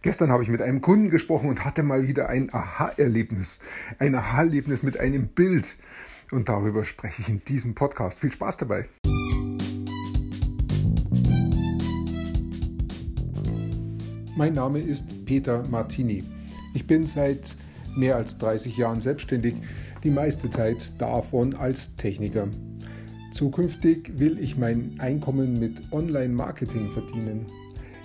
Gestern habe ich mit einem Kunden gesprochen und hatte mal wieder ein Aha-Erlebnis. Ein Aha-Erlebnis mit einem Bild. Und darüber spreche ich in diesem Podcast. Viel Spaß dabei. Mein Name ist Peter Martini. Ich bin seit mehr als 30 Jahren selbstständig, die meiste Zeit davon als Techniker. Zukünftig will ich mein Einkommen mit Online-Marketing verdienen.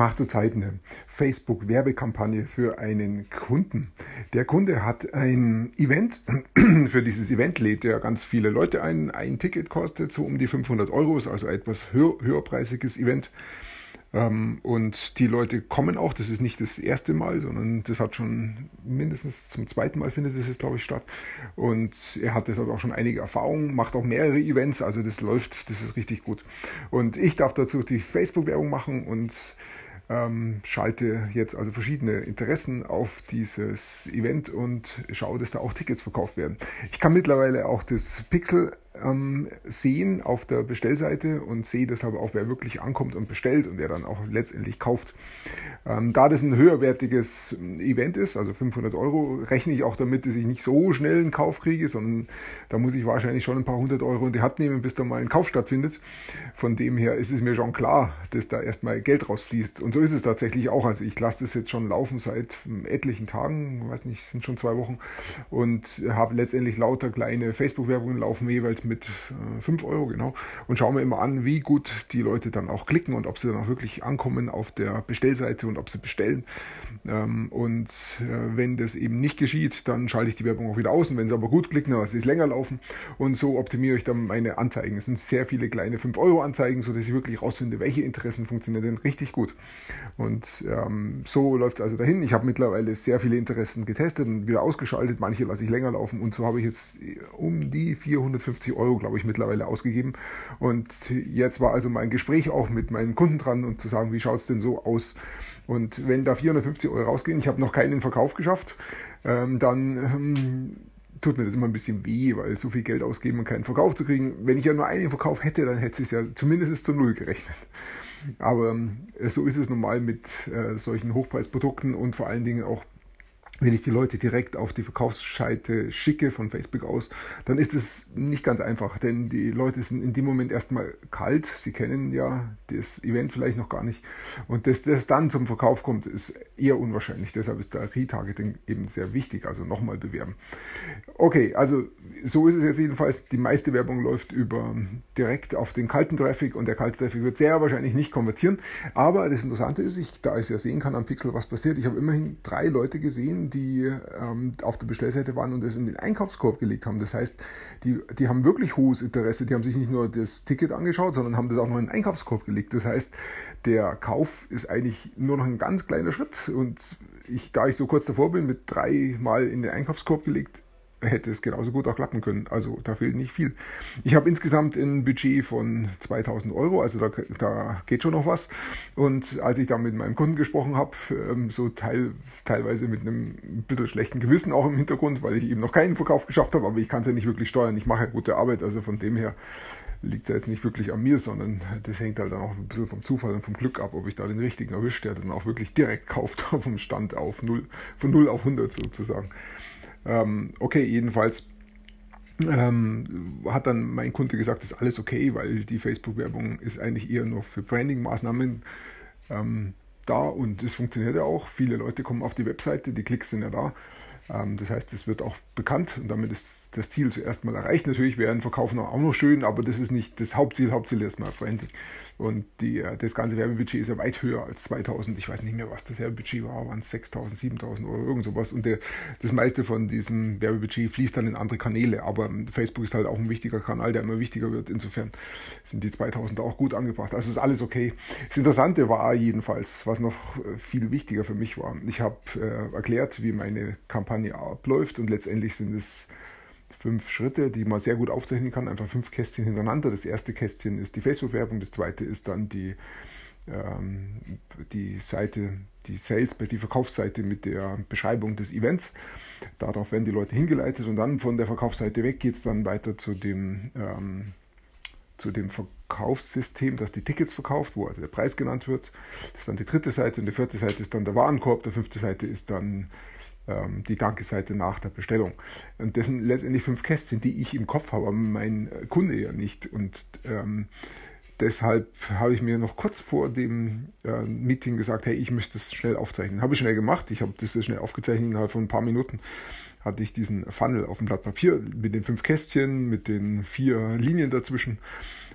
Mache zurzeit eine Facebook-Werbekampagne für einen Kunden. Der Kunde hat ein Event. Für dieses Event lädt er ganz viele Leute ein. Ein Ticket kostet so um die 500 Euro, ist also etwas höher, höherpreisiges Event. Ähm, und die Leute kommen auch, das ist nicht das erste Mal, sondern das hat schon mindestens zum zweiten Mal findet es jetzt, glaube ich, statt. Und er hat deshalb auch schon einige Erfahrungen, macht auch mehrere Events, also das läuft, das ist richtig gut. Und ich darf dazu die Facebook-Werbung machen und ähm, schalte jetzt also verschiedene Interessen auf dieses Event und schaue, dass da auch Tickets verkauft werden. Ich kann mittlerweile auch das Pixel ähm, sehen auf der Bestellseite und sehe deshalb auch, wer wirklich ankommt und bestellt und wer dann auch letztendlich kauft. Ähm, da das ein höherwertiges Event ist, also 500 Euro, rechne ich auch damit, dass ich nicht so schnell einen Kauf kriege, sondern da muss ich wahrscheinlich schon ein paar hundert Euro in die Hand nehmen, bis da mal ein Kauf stattfindet. Von dem her ist es mir schon klar, dass da erstmal Geld rausfließt. Und so ist es tatsächlich auch. Also ich lasse das jetzt schon laufen seit etlichen Tagen, weiß nicht, sind schon zwei Wochen und habe letztendlich lauter kleine Facebook-Werbungen laufen jeweils mit äh, 5 Euro, genau. Und schaue mir immer an, wie gut die Leute dann auch klicken und ob sie dann auch wirklich ankommen auf der Bestellseite und ob sie bestellen. Ähm, und äh, wenn das eben nicht geschieht, dann schalte ich die Werbung auch wieder aus. Und wenn sie aber gut klicken, dann lasse ich es länger laufen. Und so optimiere ich dann meine Anzeigen. Es sind sehr viele kleine 5-Euro-Anzeigen, sodass ich wirklich rausfinde, welche Interessen funktionieren denn richtig gut. Und ähm, so läuft es also dahin. Ich habe mittlerweile sehr viele Interessen getestet und wieder ausgeschaltet. Manche lasse ich länger laufen. Und so habe ich jetzt um die 450 Euro, glaube ich, mittlerweile ausgegeben. Und jetzt war also mein Gespräch auch mit meinen Kunden dran und zu sagen, wie schaut es denn so aus? Und wenn da 450 Euro rausgehen, ich habe noch keinen Verkauf geschafft, ähm, dann ähm, tut mir das immer ein bisschen weh, weil so viel Geld ausgeben und keinen Verkauf zu kriegen. Wenn ich ja nur einen Verkauf hätte, dann hätte es ja zumindest zu null gerechnet. Aber ähm, so ist es normal mit äh, solchen Hochpreisprodukten und vor allen Dingen auch wenn ich die Leute direkt auf die Verkaufsscheite schicke von Facebook aus, dann ist es nicht ganz einfach, denn die Leute sind in dem Moment erstmal kalt. Sie kennen ja das Event vielleicht noch gar nicht. Und dass das dann zum Verkauf kommt, ist eher unwahrscheinlich. Deshalb ist der Retargeting eben sehr wichtig, also nochmal bewerben. Okay, also so ist es jetzt jedenfalls. Die meiste Werbung läuft über direkt auf den kalten Traffic und der kalte Traffic wird sehr wahrscheinlich nicht konvertieren. Aber das Interessante ist, ich, da ich ja sehen kann am Pixel, was passiert, ich habe immerhin drei Leute gesehen, die ähm, auf der Bestellseite waren und das in den Einkaufskorb gelegt haben. Das heißt, die, die haben wirklich hohes Interesse. Die haben sich nicht nur das Ticket angeschaut, sondern haben das auch noch in den Einkaufskorb gelegt. Das heißt, der Kauf ist eigentlich nur noch ein ganz kleiner Schritt. Und ich, da ich so kurz davor bin, mit drei Mal in den Einkaufskorb gelegt, hätte es genauso gut auch klappen können. Also da fehlt nicht viel. Ich habe insgesamt ein Budget von 2000 Euro, also da, da geht schon noch was. Und als ich da mit meinem Kunden gesprochen habe, ähm, so teil, teilweise mit einem bisschen schlechten Gewissen auch im Hintergrund, weil ich eben noch keinen Verkauf geschafft habe, aber ich kann es ja nicht wirklich steuern. Ich mache ja gute Arbeit, also von dem her liegt es ja jetzt nicht wirklich an mir, sondern das hängt halt dann auch ein bisschen vom Zufall und vom Glück ab, ob ich da den richtigen erwischt, der dann auch wirklich direkt kauft vom Stand auf 0, von 0 auf 100 sozusagen. Ähm, okay, jedenfalls ähm, hat dann mein Kunde gesagt, ist alles okay, weil die Facebook-Werbung ist eigentlich eher nur für Branding-Maßnahmen ähm, da und es funktioniert ja auch. Viele Leute kommen auf die Webseite, die Klicks sind ja da. Ähm, das heißt, es wird auch bekannt und damit ist das Ziel zuerst mal erreicht. Natürlich wäre ein Verkauf auch noch schön, aber das ist nicht das Hauptziel. Hauptziel ist erstmal Branding. Und die, äh, das ganze Werbebudget ist ja weit höher als 2000. Ich weiß nicht mehr, was das Werbebudget war, waren es 6000, 7000 oder irgend sowas. Und der, das meiste von diesem Werbebudget fließt dann in andere Kanäle. Aber Facebook ist halt auch ein wichtiger Kanal, der immer wichtiger wird. Insofern sind die 2000 auch gut angebracht. Also ist alles okay. Das Interessante war jedenfalls, was noch äh, viel wichtiger für mich war. Ich habe äh, erklärt, wie meine Kampagne abläuft und letztendlich sind es fünf Schritte, die man sehr gut aufzeichnen kann, einfach fünf Kästchen hintereinander. Das erste Kästchen ist die Facebook-Werbung, das zweite ist dann die, ähm, die Seite, die Sales, die Verkaufsseite mit der Beschreibung des Events. Darauf werden die Leute hingeleitet und dann von der Verkaufsseite weg geht es dann weiter zu dem, ähm, zu dem Verkaufssystem, das die Tickets verkauft, wo also der Preis genannt wird. Das ist dann die dritte Seite und die vierte Seite ist dann der Warenkorb, die fünfte Seite ist dann die Danke-Seite nach der Bestellung. Und das sind letztendlich fünf Kästchen, die ich im Kopf habe, aber mein Kunde ja nicht. Und ähm, deshalb habe ich mir noch kurz vor dem äh, Meeting gesagt, hey, ich müsste das schnell aufzeichnen. Habe ich schnell gemacht. Ich habe das schnell aufgezeichnet innerhalb von ein paar Minuten hatte ich diesen Funnel auf dem Blatt Papier mit den fünf Kästchen, mit den vier Linien dazwischen.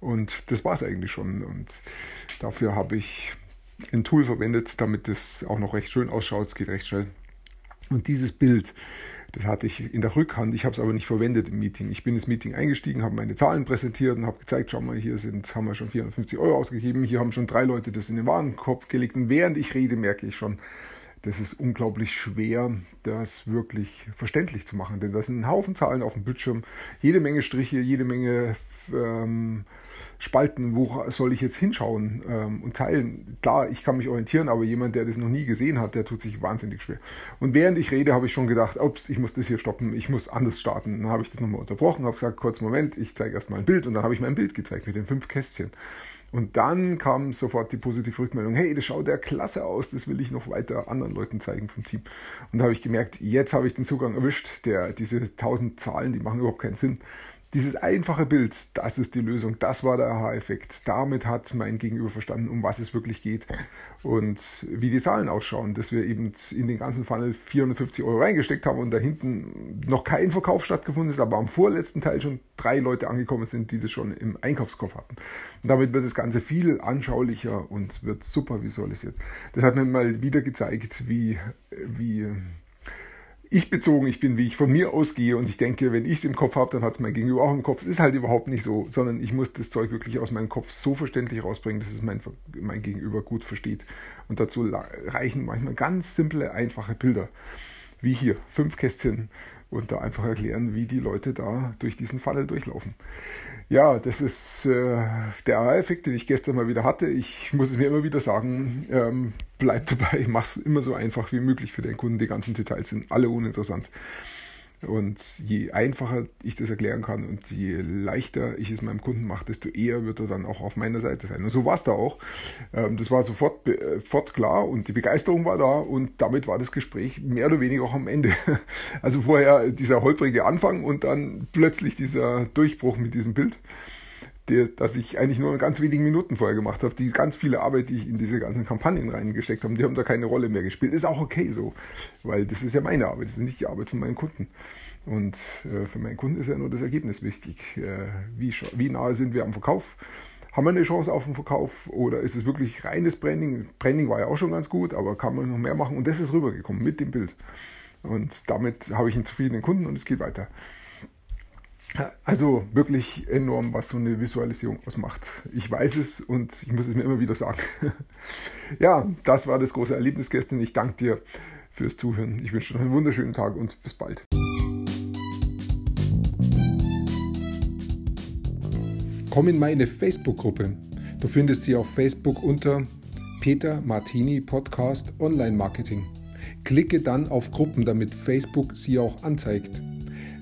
Und das war es eigentlich schon. Und dafür habe ich ein Tool verwendet, damit es auch noch recht schön ausschaut. Es geht recht schnell. Und dieses Bild, das hatte ich in der Rückhand, ich habe es aber nicht verwendet im Meeting. Ich bin ins Meeting eingestiegen, habe meine Zahlen präsentiert und habe gezeigt, schau mal, hier sind, haben wir schon 450 Euro ausgegeben, hier haben schon drei Leute das in den Warenkorb gelegt. Und während ich rede, merke ich schon, das ist unglaublich schwer, das wirklich verständlich zu machen. Denn da sind ein Haufen Zahlen auf dem Bildschirm, jede Menge Striche, jede Menge ähm, Spalten, wo soll ich jetzt hinschauen ähm, und teilen. Klar, ich kann mich orientieren, aber jemand, der das noch nie gesehen hat, der tut sich wahnsinnig schwer. Und während ich rede, habe ich schon gedacht, ups, ich muss das hier stoppen, ich muss anders starten. Dann habe ich das nochmal unterbrochen, habe gesagt, kurz Moment, ich zeige erstmal ein Bild und dann habe ich mein Bild gezeigt mit den fünf Kästchen. Und dann kam sofort die positive Rückmeldung, hey, das schaut ja klasse aus, das will ich noch weiter anderen Leuten zeigen vom Team. Und da habe ich gemerkt, jetzt habe ich den Zugang erwischt, der, diese tausend Zahlen, die machen überhaupt keinen Sinn. Dieses einfache Bild, das ist die Lösung, das war der Aha-Effekt. Damit hat mein Gegenüber verstanden, um was es wirklich geht und wie die Zahlen ausschauen, dass wir eben in den ganzen Funnel 450 Euro reingesteckt haben und da hinten noch kein Verkauf stattgefunden ist, aber am vorletzten Teil schon drei Leute angekommen sind, die das schon im Einkaufskopf hatten. Und damit wird das Ganze viel anschaulicher und wird super visualisiert. Das hat mir mal wieder gezeigt, wie, wie ich bezogen ich bin, wie ich von mir ausgehe und ich denke, wenn ich es im Kopf habe, dann hat es mein Gegenüber auch im Kopf. Das ist halt überhaupt nicht so, sondern ich muss das Zeug wirklich aus meinem Kopf so verständlich rausbringen, dass es mein, mein Gegenüber gut versteht. Und dazu reichen manchmal ganz simple, einfache Bilder, wie hier, fünf Kästchen und da einfach erklären, wie die Leute da durch diesen Funnel durchlaufen. Ja, das ist äh, der AR-Effekt, den ich gestern mal wieder hatte. Ich muss es mir immer wieder sagen, ähm, bleib dabei, mach es immer so einfach wie möglich für den Kunden. Die ganzen Details sind alle uninteressant. Und je einfacher ich das erklären kann und je leichter ich es meinem Kunden mache, desto eher wird er dann auch auf meiner Seite sein. Und so war es da auch. Ähm, das war sofort, sofort klar und die Begeisterung war da und damit war das Gespräch mehr oder weniger auch am Ende. Also vorher dieser holprige Anfang und dann plötzlich dieser Durchbruch mit diesem Bild der, dass ich eigentlich nur in ganz wenigen Minuten vorher gemacht habe. Die ganz viele Arbeit, die ich in diese ganzen Kampagnen reingesteckt habe, die haben da keine Rolle mehr gespielt. Ist auch okay so, weil das ist ja meine Arbeit, das ist nicht die Arbeit von meinen Kunden. Und äh, für meinen Kunden ist ja nur das Ergebnis wichtig. Äh, wie, wie nahe sind wir am Verkauf? Haben wir eine Chance auf den Verkauf oder ist es wirklich reines Branding? Branding war ja auch schon ganz gut, aber kann man noch mehr machen? Und das ist rübergekommen mit dem Bild. Und damit habe ich einen zufriedenen Kunden und es geht weiter. Also wirklich enorm, was so eine Visualisierung ausmacht. Ich weiß es und ich muss es mir immer wieder sagen. ja, das war das große Erlebnis gestern. Ich danke dir fürs Zuhören. Ich wünsche dir einen wunderschönen Tag und bis bald. Komm in meine Facebook-Gruppe. Du findest sie auf Facebook unter Peter Martini Podcast Online Marketing. Klicke dann auf Gruppen, damit Facebook sie auch anzeigt.